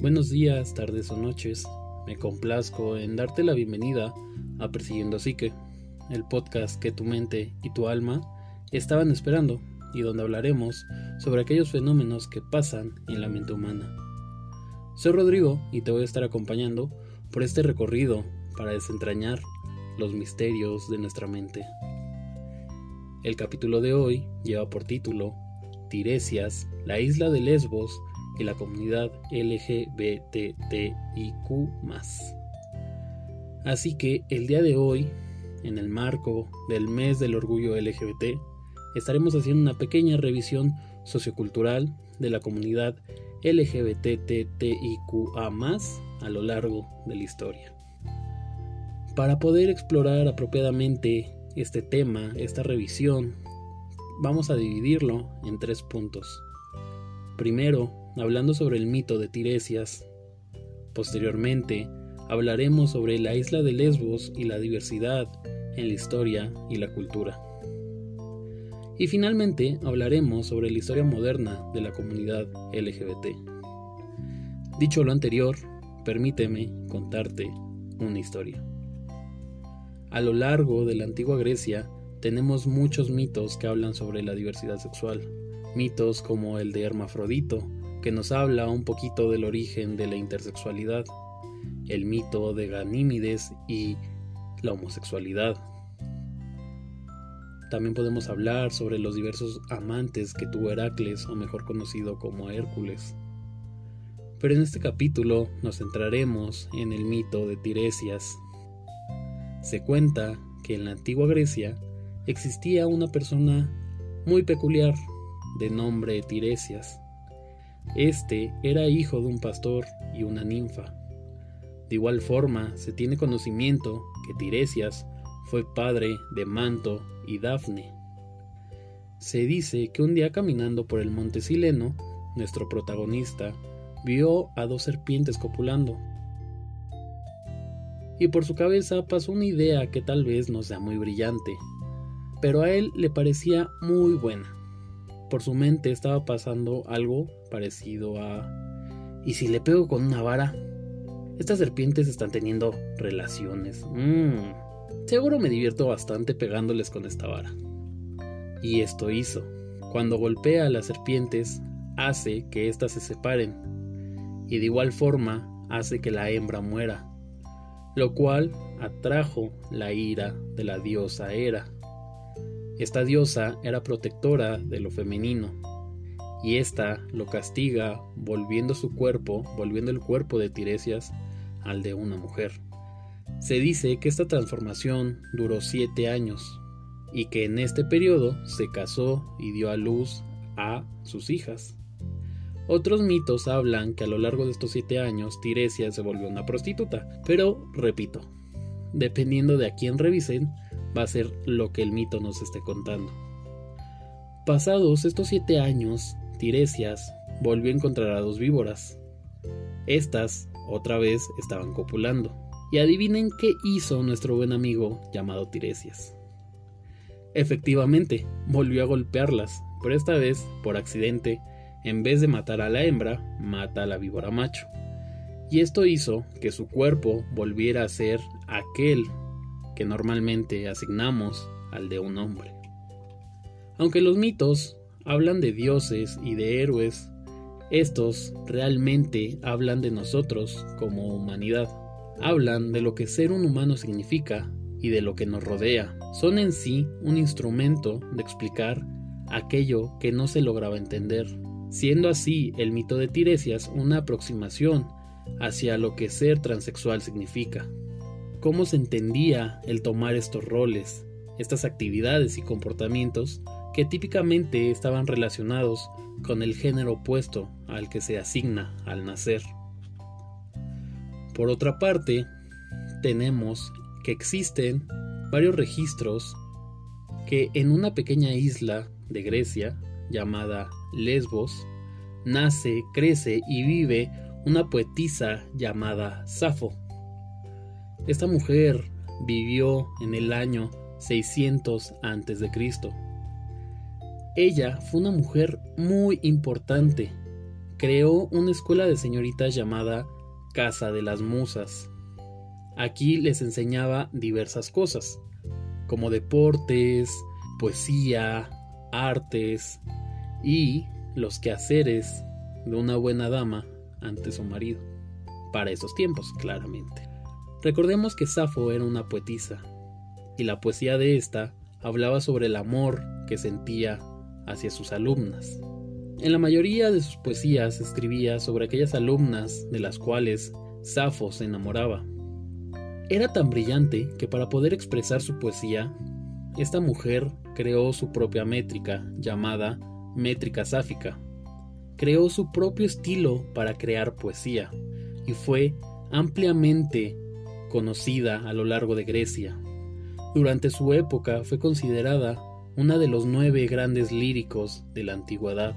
Buenos días, tardes o noches. Me complazco en darte la bienvenida a Persiguiendo Psique, el podcast que tu mente y tu alma estaban esperando y donde hablaremos sobre aquellos fenómenos que pasan en la mente humana. Soy Rodrigo y te voy a estar acompañando por este recorrido para desentrañar los misterios de nuestra mente. El capítulo de hoy lleva por título Tiresias, la isla de Lesbos y la comunidad LGBTIQ. Así que el día de hoy, en el marco del mes del orgullo LGBT, estaremos haciendo una pequeña revisión sociocultural de la comunidad LGBTTIQA a lo largo de la historia. Para poder explorar apropiadamente este tema, esta revisión, vamos a dividirlo en tres puntos. Primero, hablando sobre el mito de Tiresias. Posteriormente, hablaremos sobre la isla de Lesbos y la diversidad en la historia y la cultura. Y finalmente hablaremos sobre la historia moderna de la comunidad LGBT. Dicho lo anterior, permíteme contarte una historia. A lo largo de la antigua Grecia tenemos muchos mitos que hablan sobre la diversidad sexual. Mitos como el de Hermafrodito, que nos habla un poquito del origen de la intersexualidad. El mito de Ganímides y la homosexualidad. También podemos hablar sobre los diversos amantes que tuvo Heracles, o mejor conocido como Hércules. Pero en este capítulo nos centraremos en el mito de Tiresias. Se cuenta que en la antigua Grecia existía una persona muy peculiar de nombre Tiresias. Este era hijo de un pastor y una ninfa. De igual forma, se tiene conocimiento que Tiresias fue padre de Manto y Dafne. Se dice que un día caminando por el monte Sileno, nuestro protagonista vio a dos serpientes copulando. Y por su cabeza pasó una idea que tal vez no sea muy brillante, pero a él le parecía muy buena. Por su mente estaba pasando algo parecido a... ¿Y si le pego con una vara? Estas serpientes están teniendo relaciones. Mmm. Seguro me divierto bastante pegándoles con esta vara. Y esto hizo. Cuando golpea a las serpientes, hace que éstas se separen. Y de igual forma hace que la hembra muera. Lo cual atrajo la ira de la diosa Hera esta diosa era protectora de lo femenino, y ésta lo castiga volviendo su cuerpo, volviendo el cuerpo de Tiresias al de una mujer. Se dice que esta transformación duró siete años, y que en este periodo se casó y dio a luz a sus hijas. Otros mitos hablan que a lo largo de estos siete años Tiresias se volvió una prostituta, pero repito, dependiendo de a quién revisen, va a ser lo que el mito nos esté contando. Pasados estos siete años, Tiresias volvió a encontrar a dos víboras. Estas, otra vez, estaban copulando. Y adivinen qué hizo nuestro buen amigo llamado Tiresias. Efectivamente, volvió a golpearlas, pero esta vez, por accidente, en vez de matar a la hembra, mata a la víbora macho. Y esto hizo que su cuerpo volviera a ser aquel que normalmente asignamos al de un hombre. Aunque los mitos hablan de dioses y de héroes, estos realmente hablan de nosotros como humanidad. Hablan de lo que ser un humano significa y de lo que nos rodea. Son en sí un instrumento de explicar aquello que no se lograba entender, siendo así el mito de Tiresias una aproximación hacia lo que ser transexual significa cómo se entendía el tomar estos roles, estas actividades y comportamientos que típicamente estaban relacionados con el género opuesto al que se asigna al nacer. Por otra parte, tenemos que existen varios registros que en una pequeña isla de Grecia llamada Lesbos nace, crece y vive una poetisa llamada Safo esta mujer vivió en el año 600 a.C. Ella fue una mujer muy importante, creó una escuela de señoritas llamada Casa de las Musas. Aquí les enseñaba diversas cosas, como deportes, poesía, artes y los quehaceres de una buena dama ante su marido. Para esos tiempos, claramente. Recordemos que Safo era una poetisa, y la poesía de esta hablaba sobre el amor que sentía hacia sus alumnas. En la mayoría de sus poesías escribía sobre aquellas alumnas de las cuales Safo se enamoraba. Era tan brillante que para poder expresar su poesía, esta mujer creó su propia métrica llamada métrica sáfica. Creó su propio estilo para crear poesía y fue ampliamente conocida a lo largo de Grecia. Durante su época fue considerada una de los nueve grandes líricos de la antigüedad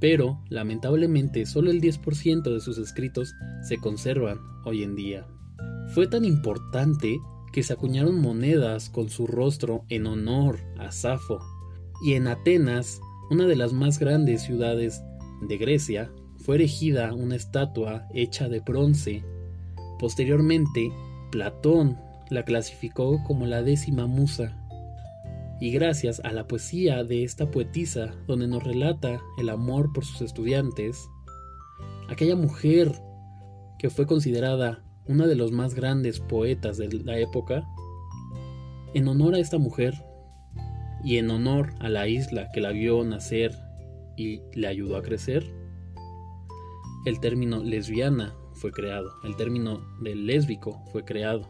pero lamentablemente solo el 10% de sus escritos se conservan hoy en día. Fue tan importante que se acuñaron monedas con su rostro en honor a Safo, y en Atenas, una de las más grandes ciudades de Grecia, fue erigida una estatua hecha de bronce. Posteriormente, Platón la clasificó como la décima musa. Y gracias a la poesía de esta poetisa donde nos relata el amor por sus estudiantes, aquella mujer que fue considerada una de los más grandes poetas de la época, en honor a esta mujer y en honor a la isla que la vio nacer y le ayudó a crecer, el término lesbiana fue creado, el término de lésbico fue creado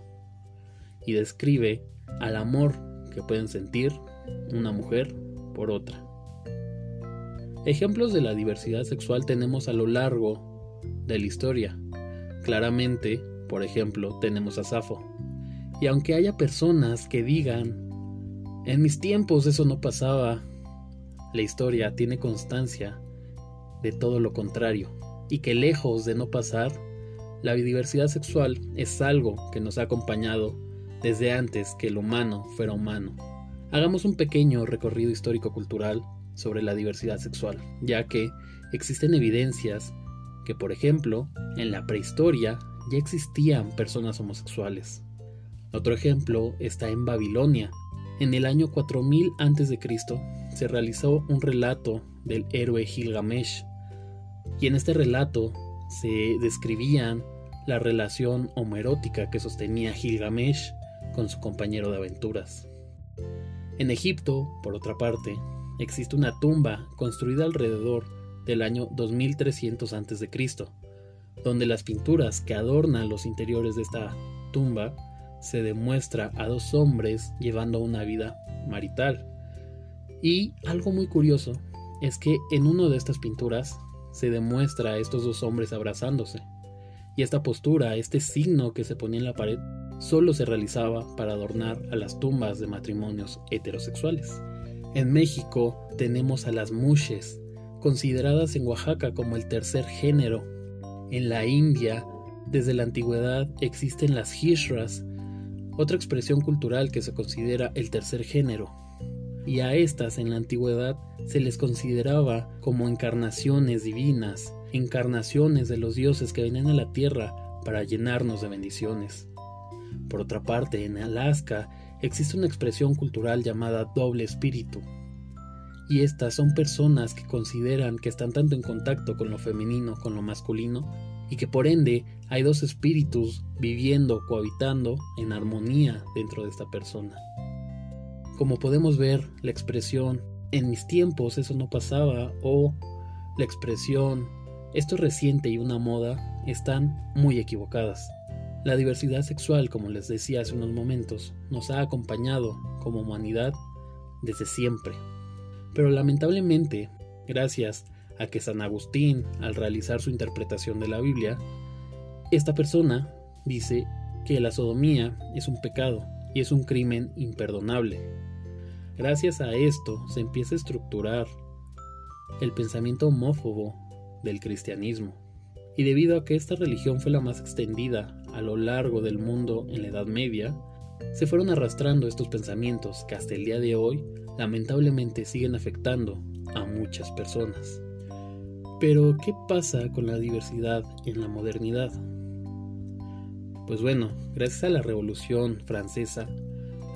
y describe al amor que pueden sentir una mujer por otra. Ejemplos de la diversidad sexual tenemos a lo largo de la historia. Claramente, por ejemplo, tenemos a Safo. Y aunque haya personas que digan, en mis tiempos eso no pasaba, la historia tiene constancia de todo lo contrario, y que lejos de no pasar, la biodiversidad sexual es algo que nos ha acompañado desde antes que el humano fuera humano. Hagamos un pequeño recorrido histórico-cultural sobre la diversidad sexual, ya que existen evidencias que, por ejemplo, en la prehistoria ya existían personas homosexuales. Otro ejemplo está en Babilonia. En el año 4000 a.C. se realizó un relato del héroe Gilgamesh, y en este relato se describían la relación homoerótica que sostenía Gilgamesh con su compañero de aventuras. En Egipto, por otra parte, existe una tumba construida alrededor del año 2300 a.C., donde las pinturas que adornan los interiores de esta tumba se demuestra a dos hombres llevando una vida marital. Y algo muy curioso es que en una de estas pinturas se demuestra a estos dos hombres abrazándose. Y esta postura, este signo que se ponía en la pared, solo se realizaba para adornar a las tumbas de matrimonios heterosexuales. En México tenemos a las mushes, consideradas en Oaxaca como el tercer género. En la India, desde la antigüedad, existen las hishras, otra expresión cultural que se considera el tercer género. Y a estas en la antigüedad se les consideraba como encarnaciones divinas, encarnaciones de los dioses que venían a la tierra para llenarnos de bendiciones. Por otra parte, en Alaska existe una expresión cultural llamada doble espíritu. Y estas son personas que consideran que están tanto en contacto con lo femenino, con lo masculino, y que por ende hay dos espíritus viviendo, cohabitando en armonía dentro de esta persona. Como podemos ver, la expresión en mis tiempos eso no pasaba o la expresión esto es reciente y una moda están muy equivocadas. La diversidad sexual, como les decía hace unos momentos, nos ha acompañado como humanidad desde siempre. Pero lamentablemente, gracias a que San Agustín, al realizar su interpretación de la Biblia, esta persona dice que la sodomía es un pecado y es un crimen imperdonable. Gracias a esto se empieza a estructurar el pensamiento homófobo del cristianismo. Y debido a que esta religión fue la más extendida a lo largo del mundo en la Edad Media, se fueron arrastrando estos pensamientos que hasta el día de hoy lamentablemente siguen afectando a muchas personas. Pero, ¿qué pasa con la diversidad en la modernidad? Pues bueno, gracias a la Revolución Francesa,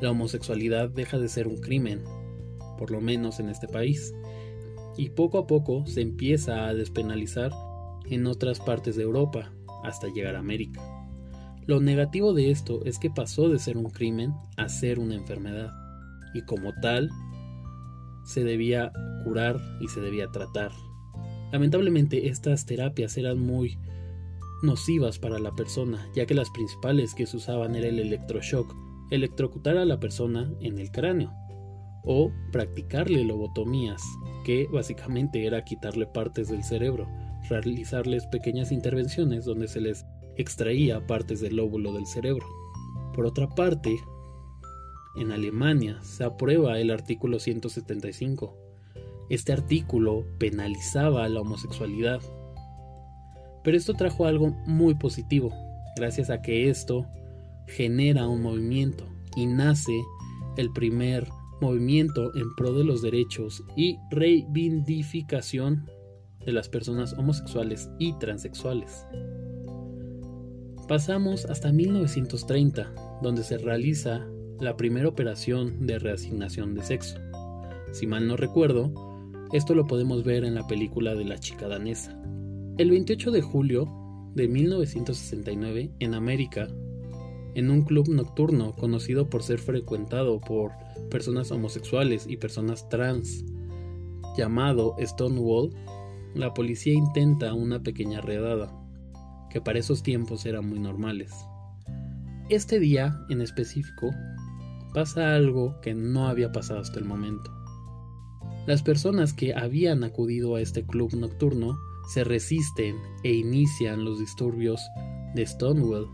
la homosexualidad deja de ser un crimen, por lo menos en este país, y poco a poco se empieza a despenalizar en otras partes de Europa, hasta llegar a América. Lo negativo de esto es que pasó de ser un crimen a ser una enfermedad, y como tal, se debía curar y se debía tratar. Lamentablemente estas terapias eran muy nocivas para la persona, ya que las principales que se usaban era el electroshock, electrocutar a la persona en el cráneo, o practicarle lobotomías, que básicamente era quitarle partes del cerebro, realizarles pequeñas intervenciones donde se les extraía partes del lóbulo del cerebro. Por otra parte, en Alemania se aprueba el artículo 175. Este artículo penalizaba la homosexualidad. Pero esto trajo algo muy positivo, gracias a que esto genera un movimiento y nace el primer movimiento en pro de los derechos y reivindicación de las personas homosexuales y transexuales. Pasamos hasta 1930, donde se realiza la primera operación de reasignación de sexo. Si mal no recuerdo, esto lo podemos ver en la película de la chica danesa. El 28 de julio de 1969, en América, en un club nocturno conocido por ser frecuentado por personas homosexuales y personas trans, llamado Stonewall, la policía intenta una pequeña redada, que para esos tiempos eran muy normales. Este día, en específico, pasa algo que no había pasado hasta el momento. Las personas que habían acudido a este club nocturno se resisten e inician los disturbios de Stonewall.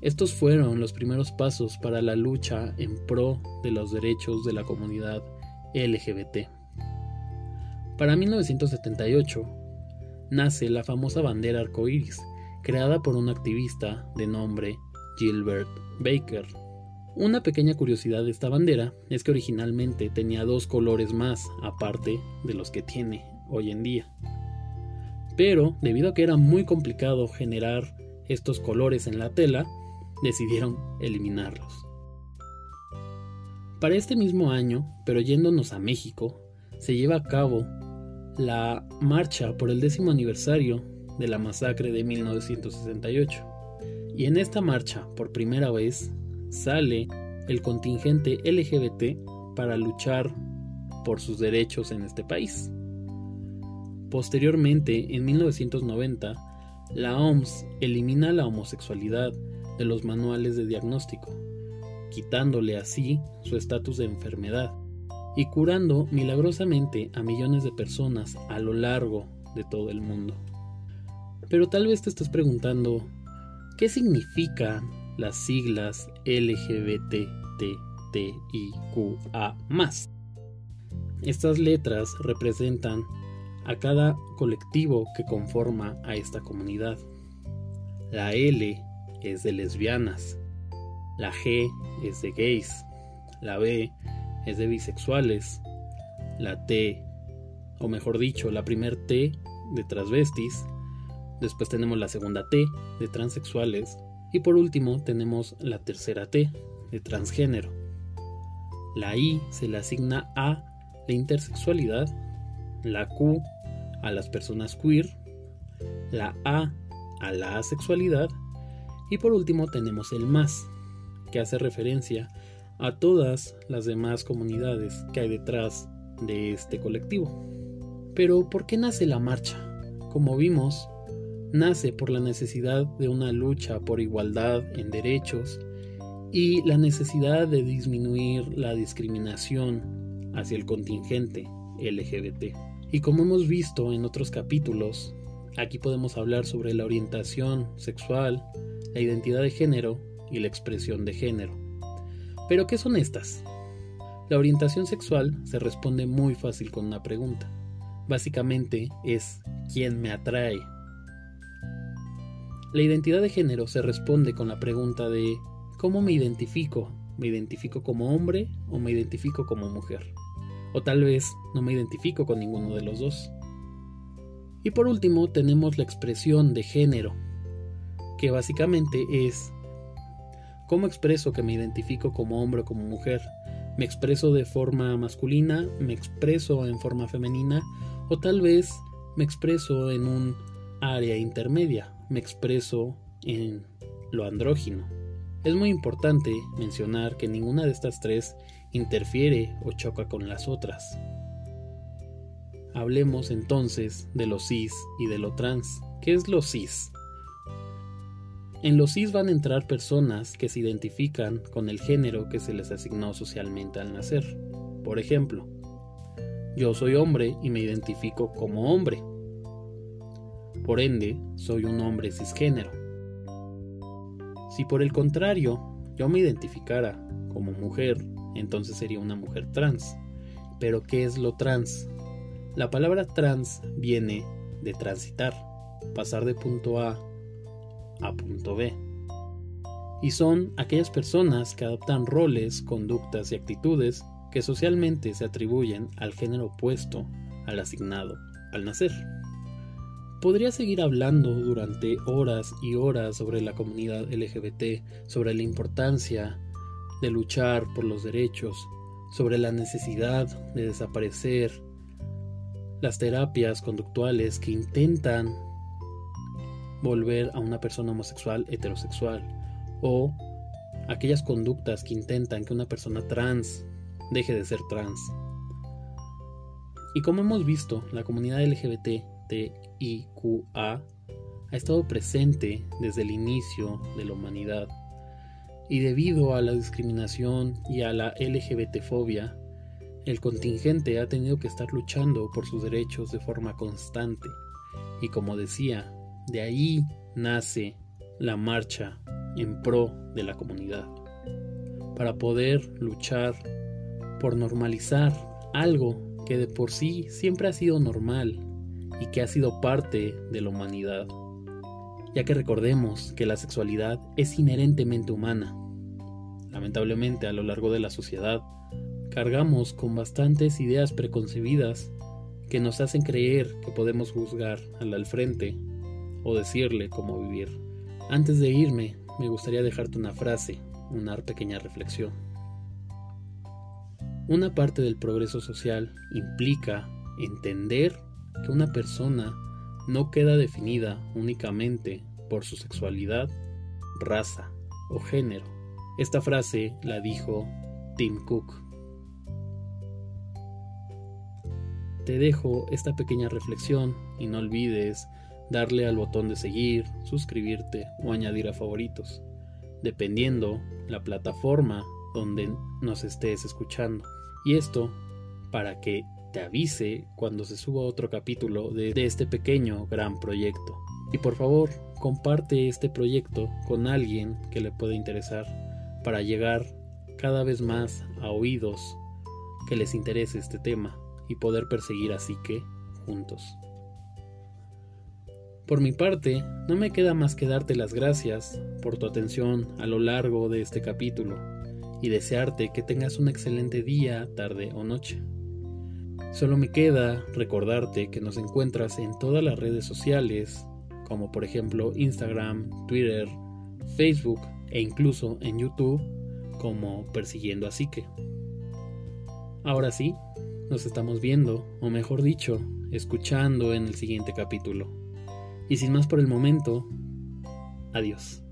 Estos fueron los primeros pasos para la lucha en pro de los derechos de la comunidad LGBT. Para 1978 nace la famosa bandera arcoíris, creada por un activista de nombre Gilbert Baker. Una pequeña curiosidad de esta bandera es que originalmente tenía dos colores más aparte de los que tiene hoy en día. Pero debido a que era muy complicado generar estos colores en la tela, decidieron eliminarlos. Para este mismo año, pero yéndonos a México, se lleva a cabo la marcha por el décimo aniversario de la masacre de 1968. Y en esta marcha, por primera vez, sale el contingente LGBT para luchar por sus derechos en este país. Posteriormente, en 1990, la OMS elimina la homosexualidad de los manuales de diagnóstico, quitándole así su estatus de enfermedad y curando milagrosamente a millones de personas a lo largo de todo el mundo. Pero tal vez te estás preguntando, ¿qué significa las siglas LGBTTIQA+. Estas letras representan a cada colectivo que conforma a esta comunidad. La L es de lesbianas, la G es de gays, la B es de bisexuales, la T, o mejor dicho, la primer T de transvestis, después tenemos la segunda T de transexuales, y por último tenemos la tercera T, de transgénero. La I se le asigna a la intersexualidad, la Q a las personas queer, la A a la asexualidad y por último tenemos el más, que hace referencia a todas las demás comunidades que hay detrás de este colectivo. Pero ¿por qué nace la marcha? Como vimos, nace por la necesidad de una lucha por igualdad en derechos y la necesidad de disminuir la discriminación hacia el contingente LGBT. Y como hemos visto en otros capítulos, aquí podemos hablar sobre la orientación sexual, la identidad de género y la expresión de género. Pero ¿qué son estas? La orientación sexual se responde muy fácil con una pregunta. Básicamente es ¿quién me atrae? La identidad de género se responde con la pregunta de ¿cómo me identifico? ¿Me identifico como hombre o me identifico como mujer? O tal vez no me identifico con ninguno de los dos. Y por último tenemos la expresión de género, que básicamente es cómo expreso que me identifico como hombre o como mujer. Me expreso de forma masculina, me expreso en forma femenina o tal vez me expreso en un área intermedia, me expreso en lo andrógino. Es muy importante mencionar que ninguna de estas tres interfiere o choca con las otras. Hablemos entonces de lo cis y de lo trans. ¿Qué es lo cis? En los cis van a entrar personas que se identifican con el género que se les asignó socialmente al nacer. Por ejemplo, yo soy hombre y me identifico como hombre. Por ende, soy un hombre cisgénero. Si por el contrario yo me identificara como mujer, entonces sería una mujer trans. Pero ¿qué es lo trans? La palabra trans viene de transitar, pasar de punto A a punto B. Y son aquellas personas que adoptan roles, conductas y actitudes que socialmente se atribuyen al género opuesto al asignado al nacer. Podría seguir hablando durante horas y horas sobre la comunidad LGBT, sobre la importancia de luchar por los derechos, sobre la necesidad de desaparecer las terapias conductuales que intentan volver a una persona homosexual heterosexual o aquellas conductas que intentan que una persona trans deje de ser trans. Y como hemos visto, la comunidad LGBT TIQA ha estado presente desde el inicio de la humanidad y debido a la discriminación y a la LGBTfobia, el contingente ha tenido que estar luchando por sus derechos de forma constante. Y como decía, de ahí nace la marcha en pro de la comunidad, para poder luchar por normalizar algo que de por sí siempre ha sido normal y que ha sido parte de la humanidad, ya que recordemos que la sexualidad es inherentemente humana. Lamentablemente a lo largo de la sociedad cargamos con bastantes ideas preconcebidas que nos hacen creer que podemos juzgar al al frente o decirle cómo vivir. Antes de irme, me gustaría dejarte una frase, una pequeña reflexión. Una parte del progreso social implica entender que una persona no queda definida únicamente por su sexualidad, raza o género. Esta frase la dijo Tim Cook. Te dejo esta pequeña reflexión y no olvides darle al botón de seguir, suscribirte o añadir a favoritos, dependiendo la plataforma donde nos estés escuchando. Y esto para que te avise cuando se suba otro capítulo de, este pequeño gran proyecto. Y por favor, comparte este proyecto con alguien que le pueda interesar para llegar cada vez más a oídos que les interese este tema y poder perseguir así que juntos. Por mi parte, no me queda más que darte las gracias por tu atención a lo largo de este capítulo y desearte que tengas un excelente día, tarde o noche. Solo me queda recordarte que nos encuentras en todas las redes sociales, como por ejemplo Instagram, Twitter, Facebook e incluso en YouTube como Persiguiendo a Psique. Ahora sí, nos estamos viendo, o mejor dicho, escuchando en el siguiente capítulo. Y sin más por el momento, adiós.